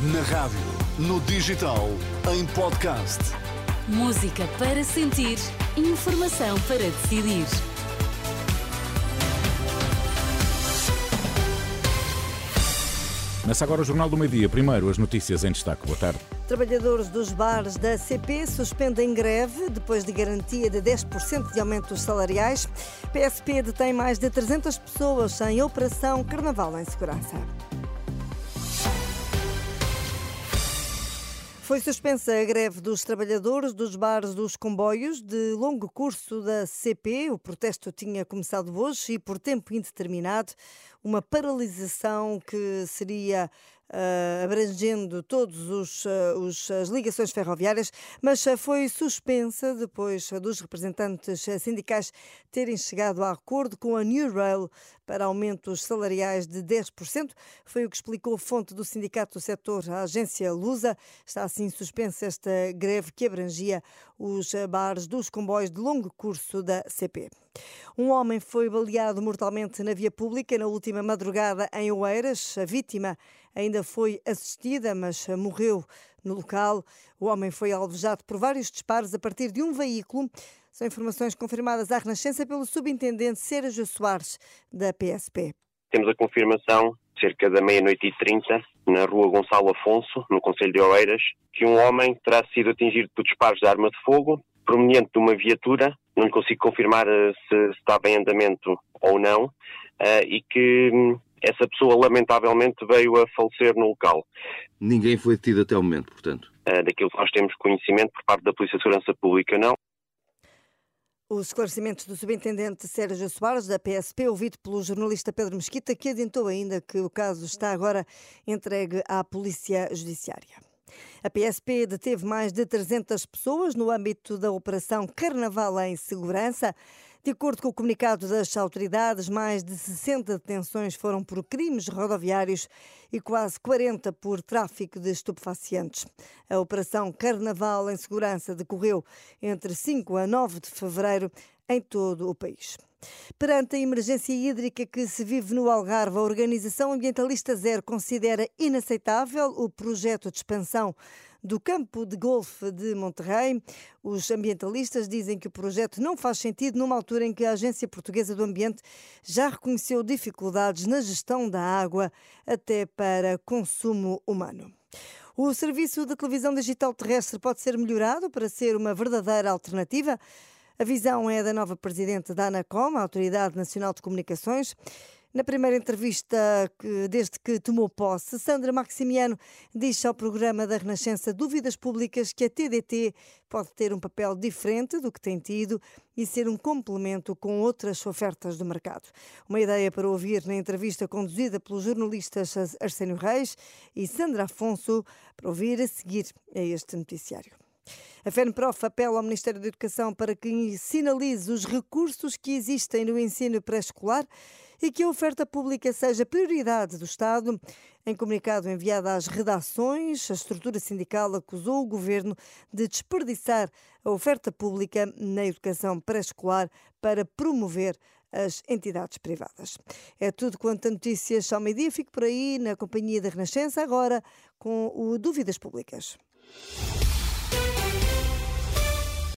Na rádio, no digital, em podcast. Música para sentir, informação para decidir. Começa agora o Jornal do Meio Dia. Primeiro, as notícias em destaque. Boa tarde. Trabalhadores dos bares da CP suspendem greve depois de garantia de 10% de aumentos salariais. PSP detém mais de 300 pessoas em Operação Carnaval em Segurança. Foi suspensa a greve dos trabalhadores dos bares dos comboios de longo curso da CP. O protesto tinha começado hoje e por tempo indeterminado. Uma paralisação que seria uh, abrangendo todas uh, os, as ligações ferroviárias, mas uh, foi suspensa depois dos representantes sindicais terem chegado a acordo com a New Rail para aumentos salariais de 10%. Foi o que explicou a fonte do sindicato do setor, a agência Lusa. Está assim suspensa esta greve que abrangia os bares dos comboios de longo curso da CP. Um homem foi baleado mortalmente na via pública na última madrugada em Oeiras. A vítima ainda foi assistida, mas morreu no local. O homem foi alvejado por vários disparos a partir de um veículo. São informações confirmadas à Renascença pelo subintendente Sérgio Soares, da PSP. Temos a confirmação, cerca da meia-noite e trinta, na rua Gonçalo Afonso, no Conselho de Oeiras, que um homem terá sido atingido por disparos de arma de fogo proveniente de uma viatura, não consigo confirmar eh, se estava em andamento ou não, eh, e que hum, essa pessoa lamentavelmente veio a falecer no local. Ninguém foi detido até o momento, portanto? Eh, daquilo que nós temos conhecimento por parte da Polícia de Segurança Pública, não. Os esclarecimentos do subintendente Sérgio Soares, da PSP, ouvido pelo jornalista Pedro Mesquita, que adiantou ainda que o caso está agora entregue à Polícia Judiciária. A PSP deteve mais de 300 pessoas no âmbito da Operação Carnaval em Segurança. De acordo com o comunicado das autoridades, mais de 60 detenções foram por crimes rodoviários e quase 40 por tráfico de estupefacientes. A Operação Carnaval em Segurança decorreu entre 5 a 9 de fevereiro em todo o país. Perante a emergência hídrica que se vive no Algarve, a Organização Ambientalista Zero considera inaceitável o projeto de expansão do campo de golfe de Monterrey. Os ambientalistas dizem que o projeto não faz sentido numa altura em que a Agência Portuguesa do Ambiente já reconheceu dificuldades na gestão da água até para consumo humano. O serviço de televisão digital terrestre pode ser melhorado para ser uma verdadeira alternativa. A visão é da nova presidente da ANACOM, a Autoridade Nacional de Comunicações. Na primeira entrevista, desde que tomou posse, Sandra Maximiano disse ao programa da Renascença Dúvidas Públicas que a TDT pode ter um papel diferente do que tem tido e ser um complemento com outras ofertas do mercado. Uma ideia para ouvir na entrevista conduzida pelos jornalistas Arsénio Reis e Sandra Afonso, para ouvir a seguir a este noticiário. A FENPROF apela ao Ministério da Educação para que sinalize os recursos que existem no ensino pré-escolar e que a oferta pública seja prioridade do Estado. Em comunicado enviado às redações, a estrutura sindical acusou o governo de desperdiçar a oferta pública na educação pré-escolar para promover as entidades privadas. É tudo quanto a notícias ao meio-dia. Fico por aí na companhia da Renascença, agora com o Dúvidas Públicas.